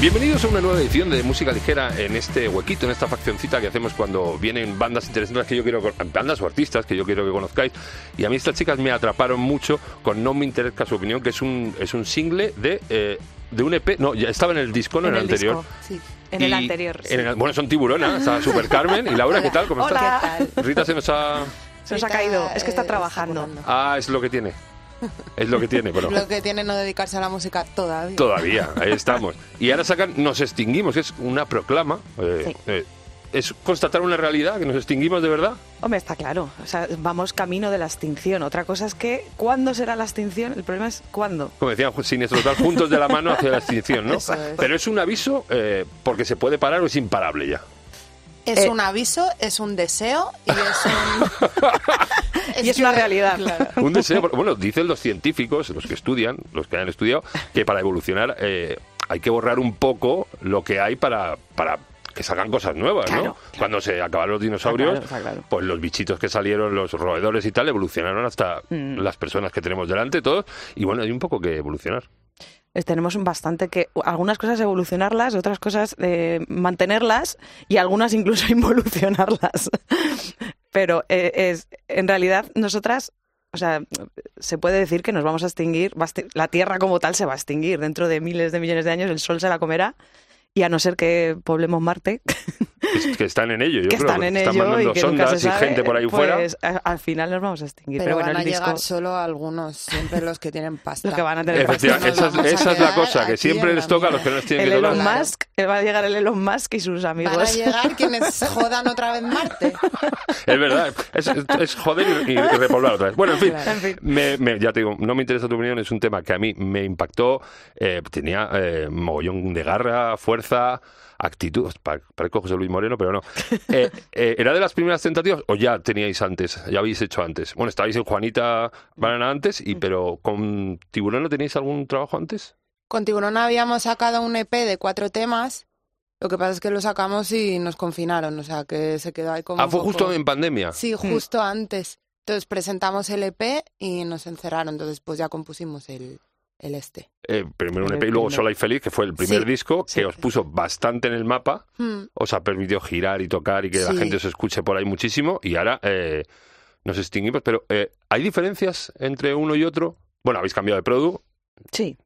Bienvenidos a una nueva edición de Música Ligera en este huequito, en esta faccioncita que hacemos cuando vienen bandas interesantes que yo quiero, bandas o artistas que yo quiero que conozcáis. Y a mí estas chicas me atraparon mucho con No me interesa su opinión, que es un, es un single de, eh, de un EP. No, ya estaba en el disco, no en, el, anterior. Disco, sí. En el anterior. bueno, son tiburonas, está Super Carmen. ¿Y Laura, qué tal? ¿Cómo Hola. estás? Rita se nos ha... Se nos ha caído, es que está eh, trabajando. Ah, es lo que tiene. Es lo que tiene. Lo que tiene no dedicarse a la música todavía. Todavía, ahí estamos. Y ahora sacan Nos extinguimos, que es una proclama. eh, Sí. eh, es constatar una realidad, que nos extinguimos de verdad. Hombre, está claro. O sea, vamos camino de la extinción. Otra cosa es que, ¿cuándo será la extinción? El problema es cuándo. Como decían Siniestro Total, juntos de la mano hacia la extinción, ¿no? Eso es. Pero es un aviso eh, porque se puede parar o es imparable ya. Es Eh. un aviso, es un deseo y es un... Y es una realidad. Claro. Un deseo, bueno, dicen los científicos, los que estudian, los que han estudiado, que para evolucionar eh, hay que borrar un poco lo que hay para, para que salgan cosas nuevas, Claro, ¿no? claro. Cuando se acabaron los dinosaurios, Está claro, está claro. pues los bichitos que salieron, los roedores y tal, evolucionaron hasta Mm. las personas que tenemos delante, todos, y bueno, hay un poco que evolucionar. Tenemos bastante que algunas cosas evolucionarlas, otras cosas eh, mantenerlas y algunas incluso involucionarlas. Pero eh, es en realidad nosotras, o sea, se puede decir que nos vamos a extinguir, la Tierra como tal se va a extinguir dentro de miles de millones de años, el Sol se la comerá y a no ser que poblemos Marte, Es que están en ello, yo que creo. están en están ello mandando y que nunca sondas se y sabe, gente por ahí fuera. pues, a- al final nos vamos a extinguir. Pero, Pero, bueno, van a el disco, llegar solo algunos, siempre los que tienen pasta. los que van a tener Nos esa, esa es la cosa, que siempre les toca a los que no les tienen el que Elon tocar. Musk, va a llegar el Elon Musk y sus amigos. Van a llegar quienes jodan otra vez Marte. Es verdad, es, es- es joder y, y repoblar otra vez. Bueno, en fin, Claro. En fin. me- me- ya te digo, no me interesa tu opinión, es un tema que a mí me impactó, eh, tenía eh, mogollón de garra, fuerza, actitud, pa- parezco José Luis Moreno, pero no. Eh, eh, ¿Era de las primeras tentativas o ya teníais antes, ya habéis hecho antes? Bueno, estabais en Juanita Banana antes, y, pero con Tiburón no teníais algún trabajo antes? Con Tiburón habíamos sacado un EP de cuatro temas. Lo que pasa es que lo sacamos y nos confinaron, o sea, que se quedó ahí como Ah, fue poco- justo en pandemia. Sí, justo antes. Entonces presentamos el EP y nos encerraron. Entonces, pues ya compusimos el, el este. Eh, primero un EP y luego. Sola y Feliz, que fue el primer Sí, disco, que os puso bastante en el mapa. Hmm. os ha permitido girar y tocar y que la gente os escuche por ahí muchísimo y ahora eh, nos extinguimos. Pero eh, ¿hay diferencias entre uno y otro? Bueno, habéis cambiado de produ, Sí,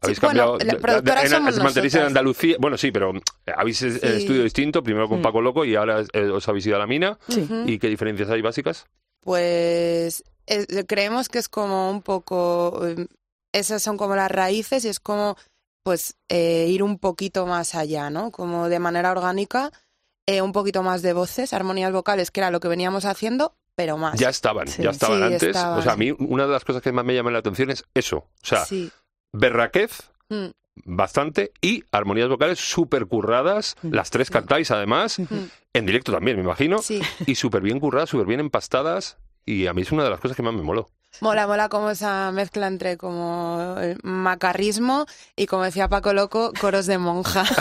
habéis Sí, bueno, cambiado... la de- productora en- somos mantenéis en. Andalucía, bueno, sí, pero habéis estudio distinto, primero con Mm. Paco Loco y ahora eh, os habéis ido a la mina. ¿Y qué diferencias hay básicas? Pues eh, creemos que es como un poco, eh, esas son como las raíces y es como pues eh, ir un poquito más allá, ¿no? Como de manera orgánica, eh, un poquito más de voces, armonías vocales, que era lo que veníamos haciendo, pero más. Ya estaban, Sí. ya estaban Sí, antes. estaban. O sea, a mí una de las cosas que más me llama la atención es eso. O sea, sí. berraquez, Mm. bastante, y armonías vocales súper curradas. Mm. Las tres cantáis además. Mm. En directo también, me imagino. Sí. Y súper bien curradas, súper bien empastadas. Y a mí es una de las cosas que más me moló. Mola, mola como esa mezcla entre como el macarrismo y como decía Paco Loco, coros de monja.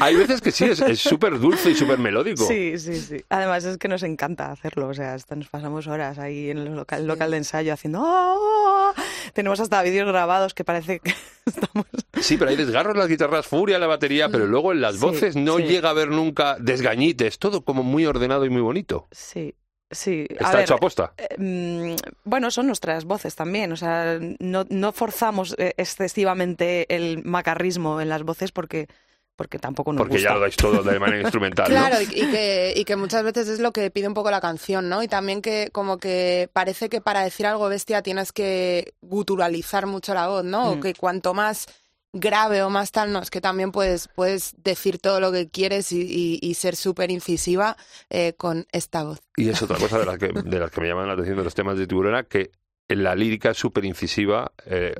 Hay veces que sí, es súper dulce y súper melódico. Sí, sí, sí. Además es que nos encanta hacerlo. O sea, hasta nos pasamos horas ahí en el local, Sí. local de ensayo haciendo... "Ah". Tenemos hasta vídeos grabados que parece que estamos... Sí, pero hay desgarros en las guitarras, furia en la batería, pero luego en las Sí, voces no sí. llega a haber nunca desgañites. Todo como muy ordenado y muy bonito. Sí, sí. A Está ver, hecho a posta. eh, bueno, son nuestras voces también. O sea, no, no forzamos eh, excesivamente el macarrismo en las voces porque, porque tampoco nos Porque gusta. ya lo dais todo de manera instrumental. Claro, y, y que, y que muchas veces es lo que pide un poco la canción, ¿no? Y también que como que parece que para decir algo bestia tienes que guturalizar mucho la voz, ¿no? O Mm. que cuanto más grave o más tal, no, es que también puedes, puedes decir todo lo que quieres y, y- y ser súper incisiva eh, con esta voz. Y es otra cosa de las que, de las que me llaman la atención de los temas de Tiburona, que en la lírica es súper incisiva, eh,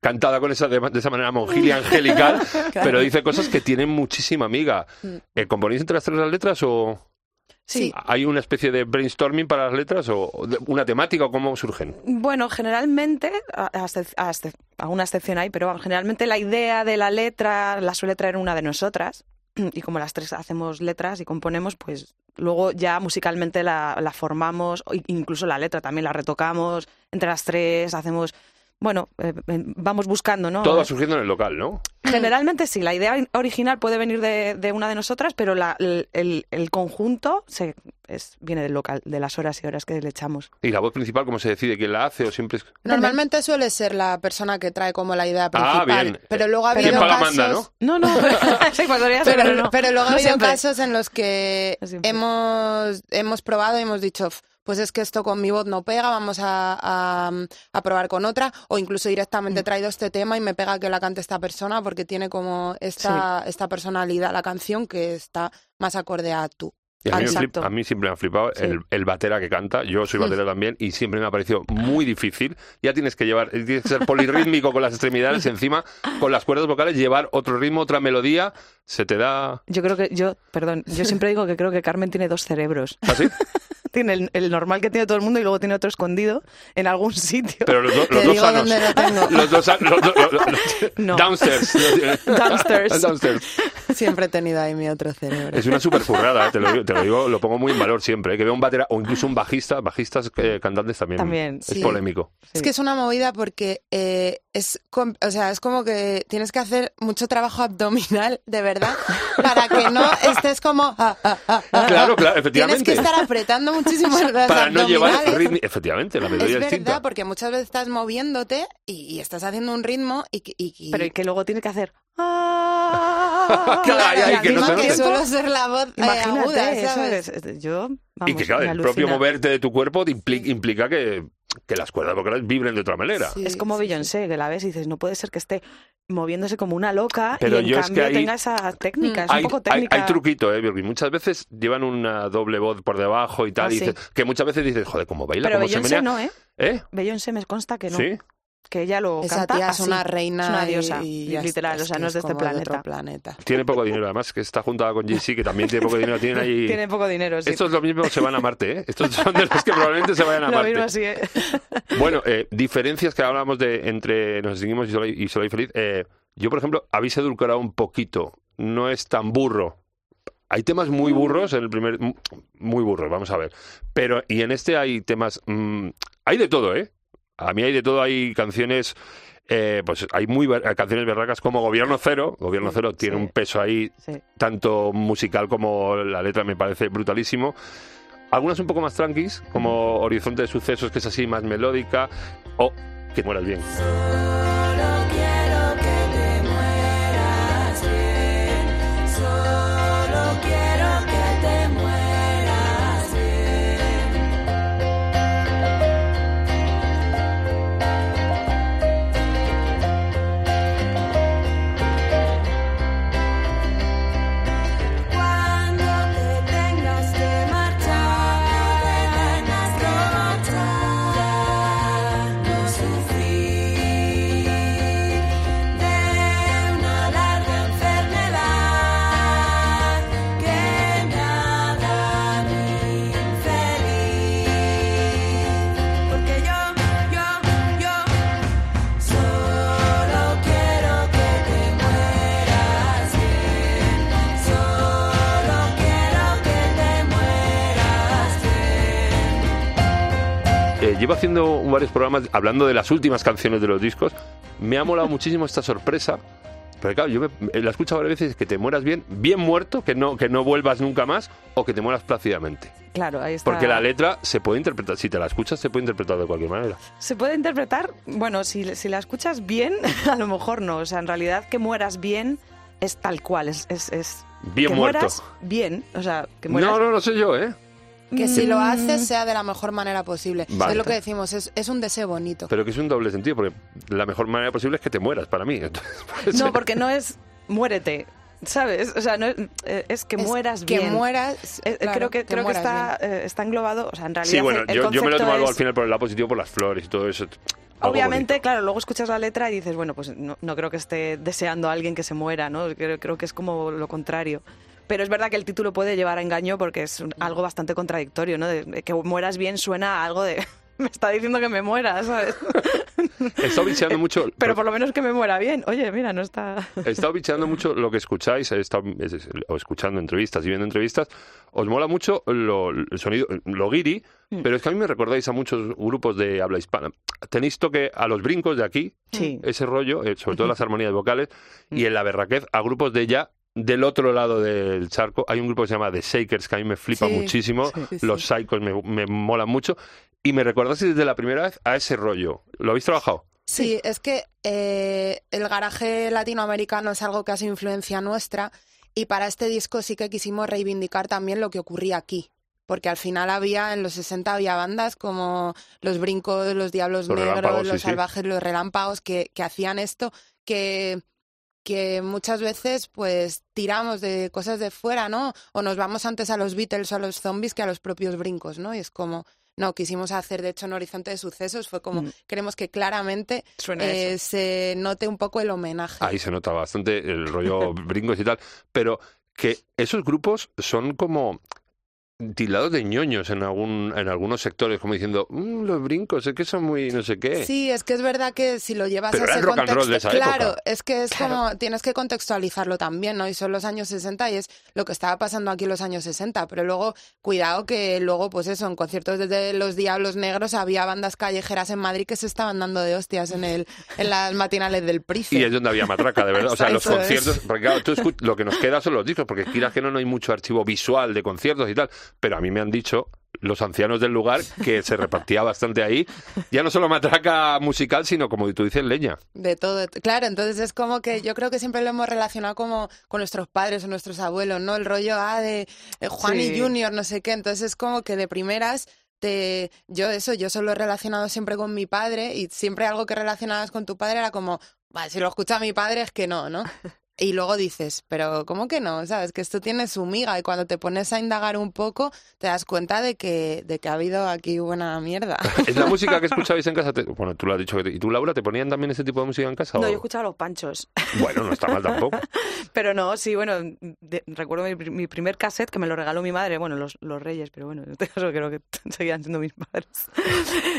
cantada con esa, de, de esa manera monjilia angelical, pero dice cosas que tienen muchísima amiga. Mm. Eh, ¿Componéis entre las tres las letras o Sí. hay una especie de brainstorming para las letras o una temática o cómo surgen? Bueno, generalmente, a, a excep- a excep- a una excepción hay, pero bueno, generalmente la idea de la letra la suele traer una de nosotras. Y como las tres hacemos letras y componemos, pues luego ya musicalmente la, la formamos, o incluso la letra también la retocamos entre las tres, hacemos bueno, eh, eh, vamos buscando, ¿no? Todo va surgiendo en el local, ¿no? Generalmente sí, la idea original puede venir de, de una de nosotras, pero la- el, conjunto se, es, viene del local, de las horas y horas que le echamos. ¿Y la voz principal cómo se decide quién la hace o siempre es... Normalmente suele ser la persona que trae como la idea Ah, principal. bien. Pero luego ha habido ¿Quién paga casos... manda, no? No, no, sí, ser, Pero, pero no. pero luego ha habido siempre. casos en los que No hemos, hemos probado y hemos dicho, "F, pues es que esto con mi voz no pega, vamos a, a- a probar con otra, o incluso Mm. directamente he traído este tema y me pega que la cante esta persona porque tiene como esta, esta personalidad la canción que está más acorde a tú. Y a, mí flip- a mí siempre me ha flipado Sí. el, el batera que canta. Yo soy batera también y siempre me ha parecido muy difícil. Ya tienes que llevar, tienes que ser polirrítmico con las extremidades encima, con las cuerdas vocales, llevar otro ritmo, otra melodía. Se te da. Yo creo que, yo, perdón, yo siempre digo que creo que Carmen tiene dos cerebros. ¿Así? Tiene el, el normal que tiene todo el mundo y luego tiene otro escondido en algún sitio. Pero los, do- Te los dos sanos. dónde lo tengo. Los dos los los- No. Downstairs. Downstairs. Downstairs. Siempre he tenido ahí mi otro cerebro. Es una super currada, te, lo digo, te lo digo, lo pongo muy en valor siempre. eh, que vea un batera o incluso un bajista, bajistas eh, cantantes también. También, Es sí. polémico. Es que es una movida porque eh, es, o sea, es como que tienes que hacer mucho trabajo abdominal, de verdad, para que no estés como... ah, ah, ah, ah, Claro, ah. claro, efectivamente. Tienes que estar apretando muchísimo las Para no llevar ritmo. Efectivamente, la melodía es verdad, distinta. porque muchas veces estás moviéndote y, y estás haciendo un ritmo y... que- y- y- Pero y que luego tiene que hacer... Claro, ay, ay, y que no que suelo ser la voz eh, aguda, eso ¿sabes? es- es- yo, Y vamos, que claro, el propio alucina. moverte de tu cuerpo te impli- implica que, que las cuerdas vocales vibren de otra manera. Sí, Es como sí, sí. Beyoncé, que la ves y dices, no puede ser que esté moviéndose como una loca Pero y en yo es que cambio tenga esa técnica, es Hay, un poco técnica. hay truquito, ¿eh, Birgit? Muchas veces llevan una doble voz por debajo y tal, Ah, y sí. dices- que muchas veces dices, joder, cómo baila, Pero cómo se Beyoncé menea. no, ¿eh? ¿Eh? Beyoncé me consta que no, ¿Sí? Que ella lo Esa canta tía es así. una reina es una diosa, y, y literal, o sea, no es de este planeta. Tiene poco dinero, además, que está juntada con Jay-Z, que también tiene poco dinero. Tienen ahí... Tiene poco dinero, sí. Estos lo mismo se van a Marte, ¿eh? Estos son de los que probablemente se vayan a Lo Marte. mismo así, ¿eh? Bueno, eh, diferencias que hablábamos de entre Nos distinguimos y Soy, y Soy feliz. Eh, yo, por ejemplo, habéis edulcorado un poquito. No es tan burro. Hay temas muy burros en el primer... Muy burros, vamos a ver. Pero, y en este hay temas... mm, hay de todo, ¿eh? A mí hay de todo. Hay canciones... eh, pues hay muy ver- canciones berracas como Gobierno Cero. Gobierno Cero tiene Sí. un peso ahí Sí. tanto musical como la letra me parece brutalísimo. Algunas un poco más tranquis, como Horizonte de Sucesos, que es así más melódica, o Que mueras bien. Llevo haciendo varios programas hablando de las últimas canciones de los discos. Me ha molado muchísimo esta sorpresa. Pero claro, yo me- eh, la he escuchado varias veces que te mueras bien, bien muerto, que no, que no vuelvas nunca más, o que te mueras plácidamente. Claro, ahí está. Porque la letra se puede interpretar, si te la escuchas, se puede interpretar de cualquier manera. Se puede interpretar, bueno, si, si la escuchas bien, a lo mejor no. O sea, en realidad que mueras bien es tal cual, es... es, es Bien que muerto. mueras bien, o sea, que mueras... No, no, no sé yo, ¿eh? Que si lo Mm, haces sea de la mejor manera posible. Vale. Es lo que decimos, es, es un deseo bonito. Pero que es un doble sentido, porque la mejor manera posible es que te mueras, para mí. Entonces, No, ser. porque no es muérete, ¿sabes? O sea, no es, eh, es que Es mueras que bien. mueras. Eh, claro, creo que, creo que mueras está, eh, está englobado, o sea, en realidad Sí, bueno, el, el yo, yo me lo he tomado es- al final por el lado positivo, por las flores y todo eso. Obviamente, bonito. claro, luego escuchas la letra y dices, bueno, pues no, no creo que esté deseando a alguien que se muera, ¿no? Creo, creo que es como lo contrario. Pero es verdad que el título puede llevar a engaño porque es un- algo bastante contradictorio, ¿no? De, que mueras bien suena a algo de... Me está diciendo que me muera, ¿sabes? He estado bicheando mucho. Pero por lo menos que me muera bien. Oye, mira, no está... He estado bicheando mucho lo que escucháis, he estado es- es- o escuchando entrevistas y viendo entrevistas. Os mola mucho lo, el sonido, lo guiri, Mm. pero es que a mí me recordáis a muchos grupos de habla hispana. Tenéis toque a los brincos de aquí, Sí. ese rollo, eh, sobre todo las armonías vocales, y en la berraquez a grupos de ya del otro lado del charco. Hay un grupo que se llama The Shakers, que a mí me flipa Sí, muchísimo. sí, sí. Los Psychos me, me molan mucho. Y me recordaste desde la primera vez a ese rollo. ¿Lo habéis trabajado? Sí, es que eh, el garaje latinoamericano es algo que ha sido influencia nuestra y para este disco sí que quisimos reivindicar también lo que ocurría aquí. Porque al final había, en los 60 había bandas como Los Brincos, Los Diablos Los Negros, sí, Los sí. Salvajes, Los Relámpagos, que, que hacían esto, que, que muchas veces pues tiramos de cosas de fuera, ¿no? O nos vamos antes a los Beatles o a los zombies que a los propios brincos, ¿no? Y es como, no, quisimos hacer, de hecho, en Horizonte de Sucesos, fue como, Mm. queremos que claramente Suena eh, se note un poco el homenaje. Ahí se nota bastante el rollo brincos y tal, pero que esos grupos son como tildados de ñoños en algún en algunos sectores, como diciendo, "Mm, los brincos, es que son muy no sé qué. Sí, es que es verdad que si lo llevas Pero a ese rock and roll contexto, de esa claro, época. es que es Claro. como tienes que contextualizarlo también, ¿no? Y son los años 60 y es lo que estaba pasando aquí en los años 60, pero luego cuidado que luego pues eso, en conciertos desde los Diablos Negros había bandas callejeras en Madrid que se estaban dando de hostias en el en las matinales del Price. Y es donde había matraca, de verdad. O sea, los conciertos. Porque claro, tú lo que nos queda son los discos, porque quieras que no, no hay mucho archivo visual de conciertos y tal. Pero a mí me han dicho los ancianos del lugar que se repartía bastante ahí. Ya no solo matraca musical, sino como tú dices, leña. De todo, claro, entonces es como que yo creo que siempre lo hemos relacionado como con nuestros padres o nuestros abuelos, ¿no? El rollo ah, de eh, Juan y. Junior, no sé qué, entonces es como que de primeras te yo eso, yo solo he relacionado siempre con mi padre y siempre algo que relacionabas con tu padre era como, "Vale, si lo escucha mi padre es que no, ¿no? Y luego dices, pero ¿cómo que no? ¿Sabes? Que esto tiene su miga y cuando te pones a indagar un poco te das cuenta de que, de que ha habido aquí buena mierda. ¿Es la música que escuchabais en casa? Te- Bueno, tú lo has dicho. que te- ¿Y tú, Laura, te ponían también ese tipo de música en casa? No, o- yo escuchaba los panchos. Bueno, no está mal tampoco. Pero no, sí, bueno, de- recuerdo mi, mi primer cassette que me lo regaló mi madre, bueno, los, los reyes, pero bueno, en este caso creo que seguían siendo mis padres.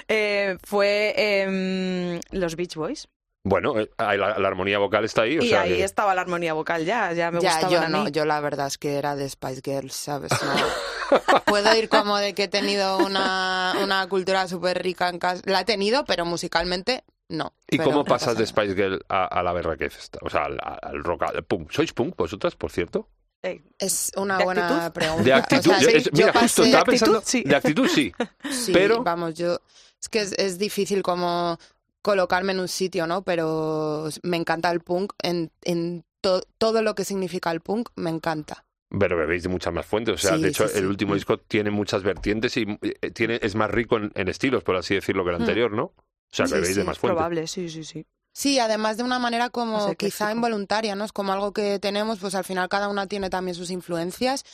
Eh, fue em, los Beach Boys. Bueno, eh, ahí la, la armonía vocal está ahí. O y sea, ahí que- estaba la armonía vocal ya, ya me ya, gustaban yo a no, mí. yo la verdad es que era de Spice Girls, ¿sabes? No. Puedo ir como de que he tenido una, una cultura súper rica en casa. La he tenido, pero musicalmente no. ¿Y cómo no pasas pasa de. Spice Girl a, a la berraquez? esta? O sea, al, al rock, al punk. ¿Sois punk vosotras, por cierto? Eh, Es una ¿De buena actitud? pregunta. De O actitud. sea, yo- es- yo mira, justo estaba ¿De actitud? pensando. Sí. De actitud sí. Sí, pero- vamos, yo... Es que es, es difícil como colocarme en un sitio, ¿no? Pero me encanta el punk. En, en to- todo lo que significa el punk, me encanta. Pero bebéis de muchas más fuentes. O sea, Sí, de hecho, sí, sí. el último disco tiene muchas vertientes y eh, tiene, es más rico en, en estilos, por así decirlo, que el Mm. anterior, ¿no? O sea, Sí, bebéis de más fuentes. probable, sí, sí, sí. Sí, además de una manera como ecléctico. quizá involuntaria, ¿no? Es como algo que tenemos, pues al final cada una tiene también sus influencias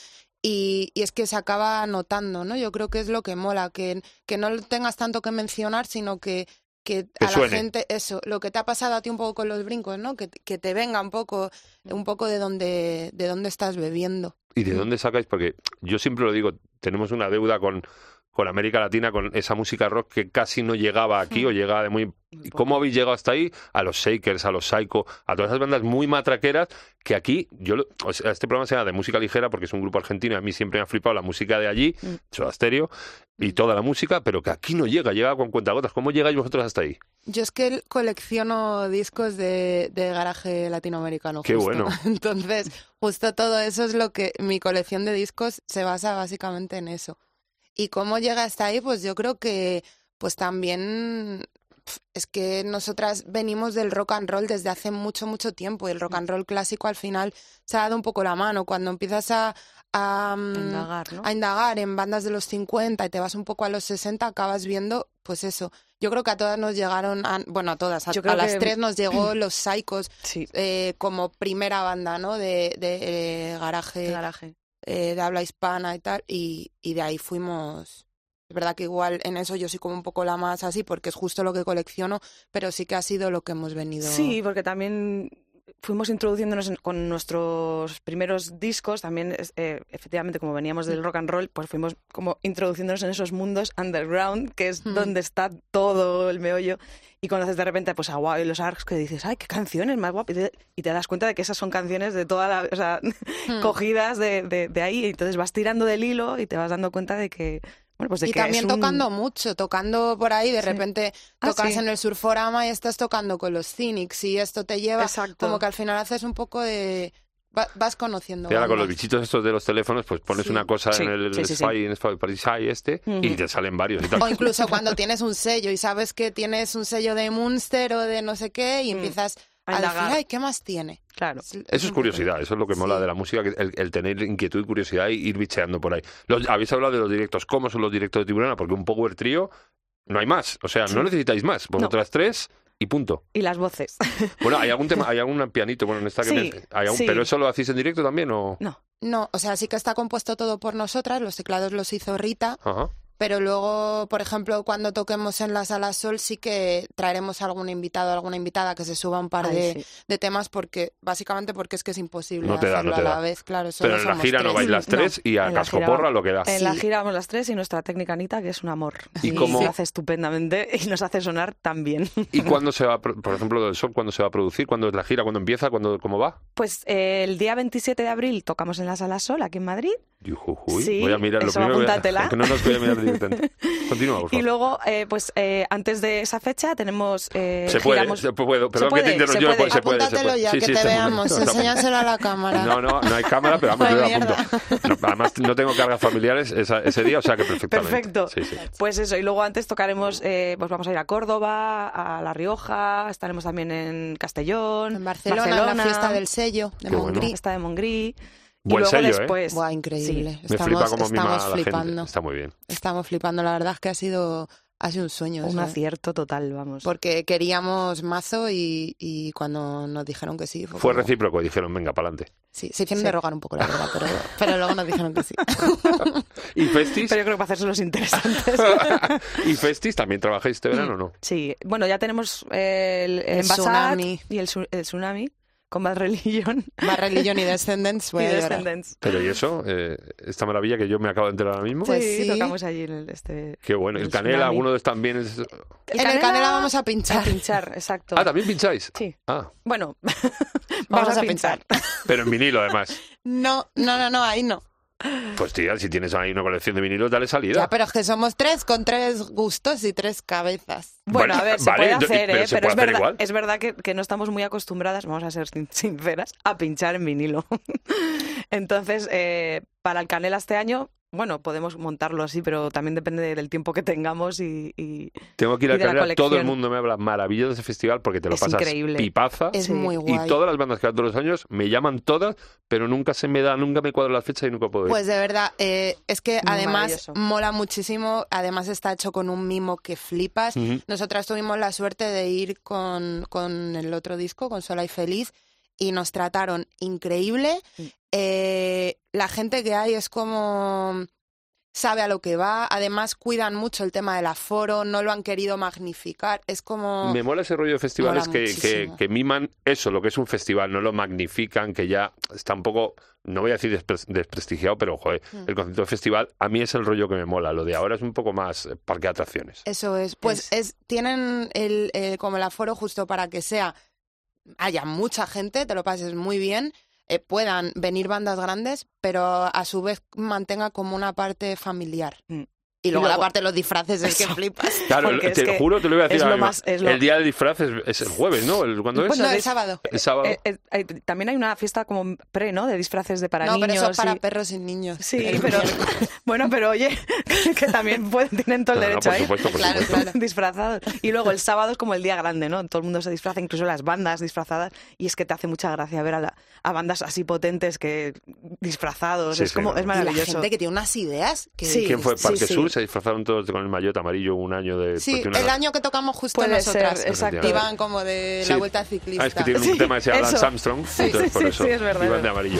y, y es que se acaba notando, ¿no? Yo creo que es lo que mola, que, que no tengas tanto que mencionar, sino que, que Que a la gente, eso, lo que te ha pasado a ti un poco con los brincos, ¿no? Que, que te venga un poco, un poco de donde, de dónde estás bebiendo. ¿Y de dónde sacáis? Porque yo siempre lo digo, tenemos una deuda con, con América Latina, con esa música rock que casi no llegaba aquí o llegaba de muy... ¿Y cómo habéis llegado hasta ahí? A los Shakers, a los Psycho, a todas esas bandas muy matraqueras que aquí, yo o sea, este programa se llama de música ligera porque es un grupo argentino y a mí siempre me ha flipado la música de allí, Mm. Soda Stereo, y toda la música, pero que aquí no llega, llega con cuentagotas. ¿Cómo llegáis vosotros hasta ahí? Yo es que colecciono discos de, de garaje latinoamericano. Qué justo. bueno. Entonces, justo todo eso es lo que mi colección de discos se basa básicamente en eso. ¿Y cómo llega hasta ahí? Pues yo creo que, pues también es que nosotras venimos del rock and roll desde hace mucho, mucho tiempo y el rock and roll clásico al final se ha dado un poco la mano. Cuando empiezas a, a, mm, Indagar, ¿no? a indagar en bandas de los 50 y te vas un poco a los 60, acabas viendo, pues eso. Yo creo que a todas nos llegaron, a- bueno, a todas, a, a las que- tres nos llegó Los Psychos Sí, eh, como primera banda, ¿no? De, de eh, garaje, garaje. Eh, de habla hispana y tal, y, y de ahí fuimos. Es verdad que igual en eso yo soy como un poco la más así, porque es justo lo que colecciono, pero sí que ha sido lo que hemos venido. Sí, porque también fuimos introduciéndonos en- con nuestros primeros discos, también eh, efectivamente como veníamos del rock and roll, pues fuimos como introduciéndonos en esos mundos underground, que es Mm. donde está todo el meollo, y conoces de repente pues a Guau y los Arcs que dices, ay, qué canciones más guapas, y te, y te das cuenta de que esas son canciones de toda la, o sea, Hmm. cogidas de, de, de ahí, y entonces vas tirando del hilo y te vas dando cuenta de que, bueno, pues de Y que también es un- tocando mucho, tocando por ahí, de Sí. repente Ah, tocas sí. en el Surforama y estás tocando con los Cynics y esto te lleva Exacto. como que al final haces un poco de... va- vas conociendo. Y ahora con los bichitos estos de los teléfonos, pues pones Sí. una cosa Sí, en el sí, sí, sí. Spy, en Spotify este, y te salen varios y tal. O incluso cuando tienes un sello y sabes que tienes un sello de Munster o de no sé qué y Mm. empiezas A indagar. ay, ¿qué más tiene? Claro. Eso es curiosidad, eso es lo que mola Sí. de la música, que el, el tener inquietud y curiosidad y ir bicheando por ahí. Los- habéis hablado de los directos, ¿cómo son los directos de Tiburona? Porque un power trío no hay más, o sea, Sí. no necesitáis más, vosotras tres y punto. Y las voces. Bueno, hay algún tema, hay algún pianito, bueno, en esta que Sí, me- hay algún- sí. pero eso lo hacéis en directo también o No. No, o sea, sí que está compuesto todo por nosotras, los teclados los hizo Rita, Ajá. Pero luego, por ejemplo, cuando toquemos en la Sala Sol sí que traeremos algún invitado, alguna invitada que se suba un par Ay, de, sí. de temas porque básicamente porque es que es imposible No te da, hacerlo no te a la da. vez, claro, solo Pero en la gira no vais las No, tres y a en la casco gira porra vamos- lo que da. En la gira vamos las tres y nuestra técnica Anita, que es un amor. ¿Y cómo- lo hace estupendamente y nos hace sonar tan bien. ¿Y cuándo se va, por ejemplo, lo del sol, cuándo se va a producir? ¿Cuándo es la gira? ¿Cuándo empieza? ¿Cuándo, ¿Cómo va? Pues eh, el día 27 de abril tocamos en la Sala Sol, aquí en Madrid. Yujujuy. Sí, voy a mirar lo eso primero. apúntatela. que no nos voy a mirar directamente. Continúa, por Y favor. luego, eh, pues eh, antes de esa fecha tenemos... eh, Se puede, giramos- se puede, perdón puede, que te interrumpa, se yo, puede. se puede, se Apúntatelo puede. ya, Sí, que sí, te se veamos, enséñaselo a la cámara. No, no, no hay cámara, pero vamos, yo lo apunto. No, además, no tengo cargas familiares esa- ese día, o sea que perfectamente. Perfecto. Sí, sí. Pues eso, y luego antes tocaremos, eh, pues vamos a ir a Córdoba, a La Rioja, estaremos también en Castellón, En Barcelona, en la fiesta del sello de Qué bueno. Mongrí. fiesta de Mongrí. Y Buen luego sello, ¿eh? después, Buah, increíble. Me flipa mima estamos a la flipando. gente. Está muy bien. Estamos flipando, la verdad es que ha sido, ha sido un sueño. un ¿eh? acierto total, vamos. Porque queríamos mazo y, y cuando nos dijeron que sí. Fue, Fue como- recíproco y dijeron, venga, para adelante. Sí, se hicieron Sí. de rogar un poco, la verdad, pero, pero luego nos dijeron que sí. ¿Y Festis? Pero yo creo que para hacerse los interesantes. ¿Y Festis también trabajáis este verano o no? Sí, bueno, ya tenemos eh, el, el, El tsunami. y el, su- el tsunami con Bad Religion Más Religion y Descendants, voy y a llorar. Descendants. Pero ¿y eso? Eh, esta maravilla que yo me acabo de enterar ahora mismo. Pues sí, sí. tocamos allí en el, este... Qué bueno. ¿El el Canela, tsunami. alguno de estos también es... En el Canela vamos a pinchar. A pinchar, exacto. Ah, ¿también pincháis? Sí. Ah, Bueno, Vamos a pinchar. pero en vinilo además. No, no, no, no, ahí no. Pues tía, si tienes ahí una colección de vinilos, dale salida. Ya, pero es que somos tres con tres gustos y tres cabezas. Bueno, Bueno, a ver, se vale, puede hacer, pero ¿eh? Pero es hacer verdad, igual. es verdad que, que no estamos muy acostumbradas, vamos a ser sin- sinceras, a pinchar en vinilo. Entonces, eh, para el Canela este año, bueno, podemos montarlo así, pero también depende del tiempo que tengamos y... y- Tengo que ir a y de la Canela. Todo el mundo me habla maravilloso de ese festival porque te lo Es pasas increíble. pipaza. Es muy guay. Y todas las bandas que van todos los años me llaman todas, pero nunca se me da, nunca me cuadro las fechas y nunca puedo ir. Pues de verdad, eh, es que además mola muchísimo, además está hecho con un mimo que flipas. Nosotras tuvimos la suerte de ir con, con el otro disco, con Sola y Feliz, y nos trataron increíble. Eh, la gente que hay es como sabe a lo que va, además cuidan mucho el tema del aforo, no lo han querido magnificar, es como... Me mola ese rollo de festivales que, que, miman eso, lo que es un festival, no lo magnifican, que ya está un poco, no voy a decir despre- desprestigiado, pero joder, Mm. el concepto de festival a mí es el rollo que me mola. Lo de ahora es un poco más eh, parque de atracciones. Eso es. Pues es, tienen el, eh, como el aforo justo para que sea haya mucha gente, te lo pases muy bien, eh, puedan venir bandas grandes, pero a su vez mantenga como una parte familiar. Mm. Y luego, luego- la parte de los disfraces es que flipas. Claro, Porque es te que juro, te lo voy a decir es ahora más- es lo- El día del disfraz es, es el jueves, ¿no? El, ¿Cuándo es? Bueno, no, el es- sábado. el sábado. Eh, eh, eh, también hay una fiesta como pre, ¿no? De disfraces de para no, niños. pero eso es para y- perros y niños. Sí, pero bueno, pero oye, que también pueden, tienen todo el No, no, derecho por ahí. supuesto, por Claro, supuesto. claro. disfrazados. Y luego el sábado es como el día grande, ¿no? Todo el mundo se disfraza, incluso las bandas disfrazadas. Y es que te hace mucha gracia ver a, la- a bandas así potentes que disfrazados. Sí, es sí, como, no. es Y la maravilloso. gente que tiene unas ideas que Sí. ¿Quién fue? Parque. Sur, se disfrazaron todos con el maillot amarillo un año de... Sí, una- el año que tocamos justo Puede nosotras. ser, exacto. Iban como de Sí. la vuelta ciclista. Ah, es que tiene un Sí, tema que se llama. Lance Armstrong, Sí, entonces sí, por sí, eso sí, es verdad, iban es de verdad. amarillo.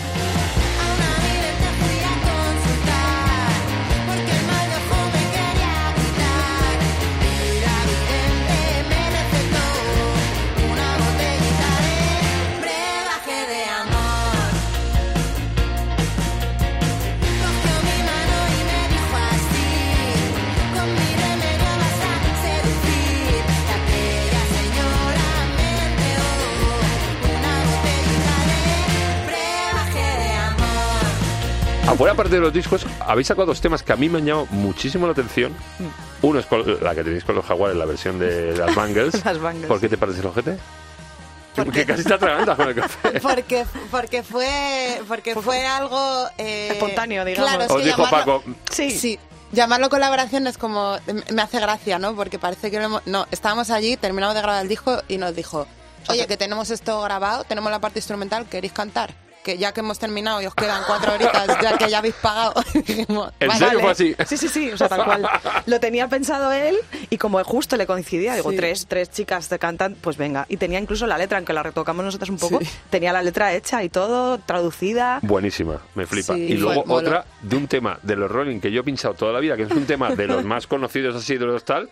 Afuera aparte de los discos, habéis sacado dos temas que a mí me han llamado muchísimo la atención. Mm. Uno es con- la que tenéis con los jaguares, la versión de las Bangles. Las Bangles, ¿Por qué sí. te parece el ojete? Porque- Que casi te atragantas con el café. Porque, porque fue porque fue algo eh, Espontáneo, digamos. Claro, es Os que dijo llamarlo- Paco, Sí. Sí, llamarlo colaboración es como me hace gracia, ¿no? Porque parece que lo hemos- no, estábamos allí, terminamos de grabar el disco y nos dijo, "Oye, que tenemos esto grabado, tenemos la parte instrumental, ¿queréis cantar?" Que ya que hemos terminado y os quedan cuatro horitas, ya que ya habéis pagado. Dijimos, ¿En "Vale". serio fue así? Sí, sí, sí, o sea, tal cual. Lo tenía pensado él y como justo le coincidía, digo, Sí. tres, tres chicas te cantan, pues venga. Y tenía incluso la letra, aunque la retocamos nosotros un poco, Sí. tenía la letra hecha y todo, traducida. Buenísima, me flipa. Sí, y luego fue- otra de un tema de los Rolling que yo he pinchado toda la vida, que es un tema de los más conocidos así de los tal,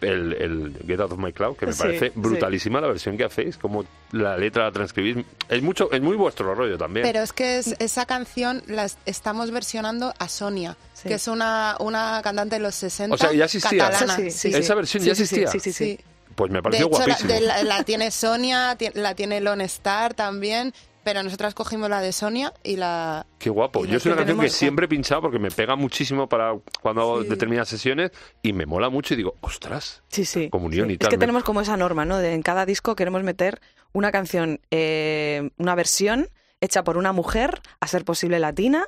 el, el Get Out of My Cloud, que me Sí, parece sí. brutalísima la versión que hacéis, como la letra la transcribís. Es mucho, es muy vuestro rollo también. Pero es que es- esa canción la es- estamos versionando a Sonia, Sí. que es una, una cantante de los 60 O sea, ya existía. catalana. Sí, sí, sí, Esa versión ya Sí, sí, sí, existía. Sí, sí, sí. Sí. pues me De pareció la, guapísimo. de la- la tiene Sonia, la tiene Lone Star también, pero nosotras cogimos la de Sonia y la... Qué guapo. Yo es una que canción que siempre he pinchado porque me pega muchísimo para cuando hago Sí. determinadas sesiones y me mola mucho y digo, ostras. Sí, sí. Comunión sí. y Es tal, que me- tenemos como esa norma, ¿no? De en cada disco queremos meter una canción, eh, una versión hecha por una mujer, a ser posible latina.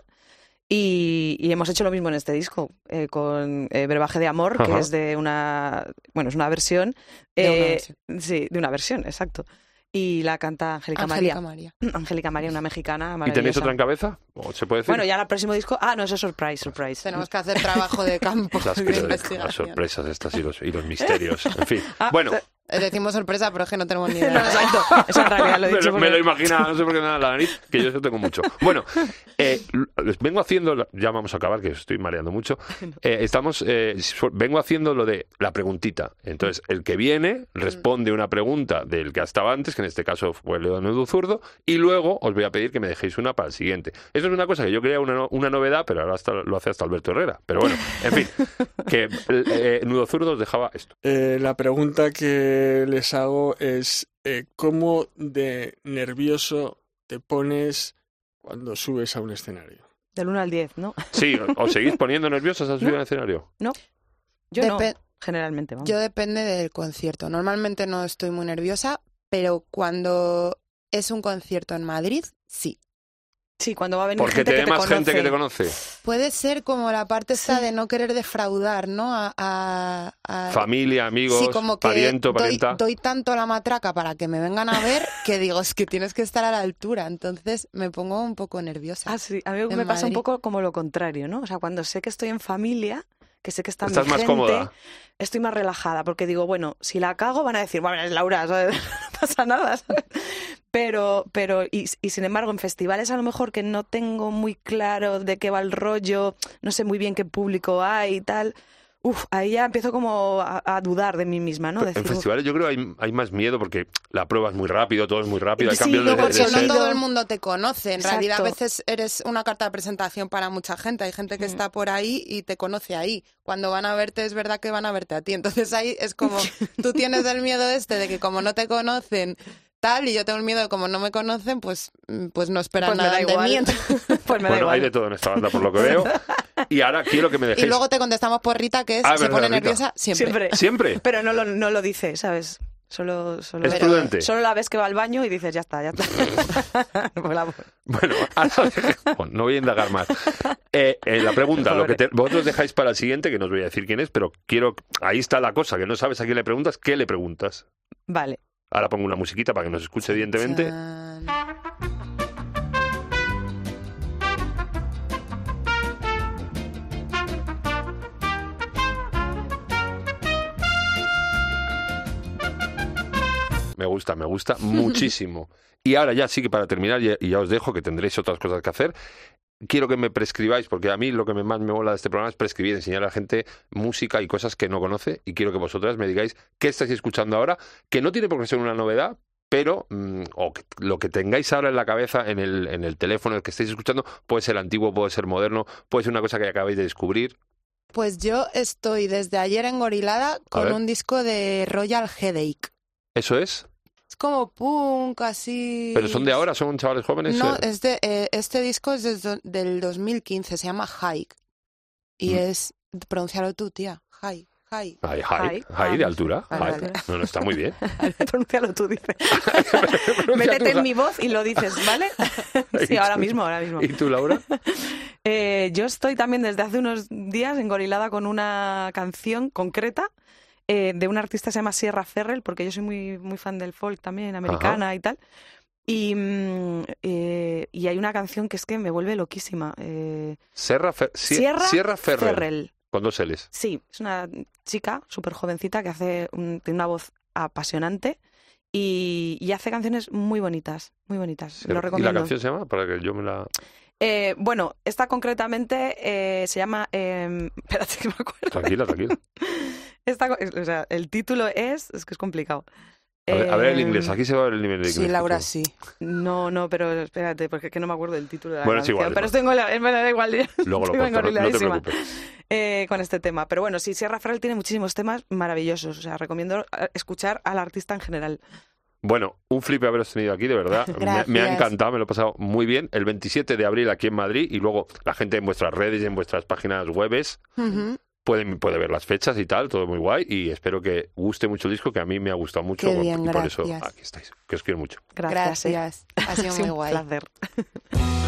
Y, y hemos hecho lo mismo en este disco, eh, con eh, Brebaje de Amor, que es de una. Bueno, es una versión. De una eh, versión. Sí, de una versión, exacto. Y la canta Angélica María. María. Angélica María, una mexicana ¿Y tenéis otra en cabeza? ¿O se puede decir? Bueno, ya el próximo disco. Ah, no, eso es surprise, surprise. Tenemos que hacer trabajo de campo las, de las investigación. sorpresas estas y los, y los misterios. En fin. Ah, bueno, Eh, Decimos sorpresa, pero es que no tenemos ni idea. No, exacto. Eso en realidad lo he me, dicho lo- me lo imaginaba, no sé por qué me da la nariz, que yo eso tengo mucho. Bueno, eh, vengo haciendo, ya vamos a acabar, que estoy mareando mucho. Eh, estamos, eh, vengo haciendo lo de la preguntita. Entonces, el que viene responde una pregunta del que estaba antes, que en este caso fue Leonardo Zurdo, y luego os voy a pedir que me dejéis una para el siguiente. Eso es una cosa que yo creía una, una novedad, pero ahora hasta, lo hace hasta Alberto Herrera. Pero bueno, en fin, que eh, Nudo Zurdo os dejaba esto. Eh, la pregunta que les hago es eh, ¿cómo de nervioso te pones cuando subes a un escenario? Del 1 al 10, ¿no? Sí, ¿os seguís poniendo nerviosos al subir No. al escenario? Yo no, generalmente. Vamos. Yo depende del concierto. Normalmente no estoy muy nerviosa, pero cuando es un concierto en Madrid, sí. Sí, cuando va a venir Porque gente te que ve te más gente que te conoce. Puede ser como la parte esta Sí. de no querer defraudar, ¿no? A, a- a- Familia, amigos, sí, como que pariento, doy, parienta. doy tanto la matraca para que me vengan a ver que digo, es que tienes que estar a la altura. Entonces me pongo un poco nerviosa. Ah, sí. A mí me pasa un poco como lo contrario, ¿no? O sea, cuando sé que estoy en familia, que sé que está Estás mi más gente, cómoda. estoy más relajada porque digo, bueno, si la cago van a decir, bueno, es Laura, ¿sabes? no pasa nada, ¿sabes? Pero, pero, y, y sin embargo, en festivales a lo mejor que no tengo muy claro de qué va el rollo, no sé muy bien qué público hay y tal, uf, ahí ya empiezo como a, a dudar de mí misma, ¿no? en Decir, festivales yo creo que hay, hay más miedo porque la prueba es muy rápido, todo es muy rápido, hay Sí, cambios de, de Porque no todo el mundo te conoce. En realidad, a veces eres una carta de presentación para mucha gente. Hay gente que Mm. está por ahí y te conoce ahí. Cuando van a verte, es verdad que van a verte a ti. Entonces ahí es como, tú tienes el miedo este de que como no te conocen, tal, y yo tengo el miedo de como no me conocen, pues, mm, pues no esperan pues me nada da de igual. mí. Entonces- pues me da Bueno, igual. hay de todo en esta banda por lo que veo. Y ahora quiero que me Y dejéis... luego te contestamos por Rita, que es, Ah, se verdad, pone Rita. nerviosa siempre. Siempre. ¿Siempre? Pero no lo, no lo dice, ¿sabes? Solo, solo, Es Pero- prudente. solo la ves que va al baño y dices, ya está, ya está. Bueno, ahora- bueno, no voy a indagar más. Eh, eh, la pregunta, lo que te- vosotros dejáis para el siguiente, que no os voy a decir quién es, pero quiero... Ahí está la cosa, que no sabes a quién le preguntas, ¿qué le preguntas? Vale. Ahora pongo una musiquita para que nos escuche evidentemente. Chan. Me gusta, me gusta muchísimo. Y ahora ya sí que para terminar, y ya os dejo que tendréis otras cosas que hacer. Quiero que me prescribáis, porque a mí lo que me- más me mola de este programa es prescribir, enseñar a la gente música y cosas que no conoce. Y quiero que vosotras me digáis qué estáis escuchando ahora, que no tiene por qué ser una novedad, pero mm, o que- lo que tengáis ahora en la cabeza, en el, en el teléfono, el que estéis escuchando, puede ser antiguo, puede ser moderno, puede ser una cosa que acabáis de descubrir. Pues yo estoy desde ayer engorilada con un disco de Royal Headache. ¿Eso es? Es como punk, así. ¿Pero son de ahora? ¿Son chavales jóvenes? No, Eh, es de, eh, este disco es desde- del 2015, se llama Hike. Y Mm. es, pronunciarlo tú, tía, Hike, Hike. High, high, High. high de altura. Vale, high. vale. No, no, está muy bien. Pronúncialo tú, dice. Pronuncia Métete en mi voz y lo dices, ¿vale? sí, ahora mismo, ahora mismo. ¿Y tú, Laura? Eh, yo estoy también desde hace unos días engorilada con una canción concreta eh, de una artista que se llama Sierra Ferrell, porque yo soy muy, muy fan del folk también, americana y tal. Y, mm, eh, y hay una canción que es que me vuelve loquísima. eh, Fer- Sierra, Sierra Ferrer. Ferrell. Con dos L's. Sí, es una chica súper jovencita que hace un- tiene una voz apasionante y, y hace canciones muy bonitas, muy bonitas. Lo ¿Y la canción se llama? Para que yo me la... Eh, bueno, esta concretamente eh, se llama... eh, espérate que me acuerdo. Tranquila, tranquila. Esta o sea, el título es... Es que es complicado. A ver, a ver el inglés. Aquí se va a ver el nivel de inglés. Sí, Laura, sí. No, no, pero espérate, porque es que no me acuerdo del título de la Bueno, es canción. igual, pero igual. estoy en me da igual. Luego lo Estoy corto, no- no te engoriladísima, preocupes. eh, con este tema. Pero bueno, sí, Sierra Ferrell tiene muchísimos temas maravillosos. O sea, recomiendo eh, escuchar al artista en general. Bueno, un flip haberos tenido aquí, de verdad. Me, me ha encantado, me lo he pasado muy bien. El 27 de abril aquí en Madrid y luego la gente en vuestras redes y en vuestras páginas Ujú. pueden, puede ver las fechas y tal, todo muy guay. Y espero que guste mucho el disco, que a mí me ha gustado mucho. Qué bien, y por eso aquí estáis, que os quiero mucho. Gracias. eh. Gracias. Ha sido Ha sido muy un guay. placer.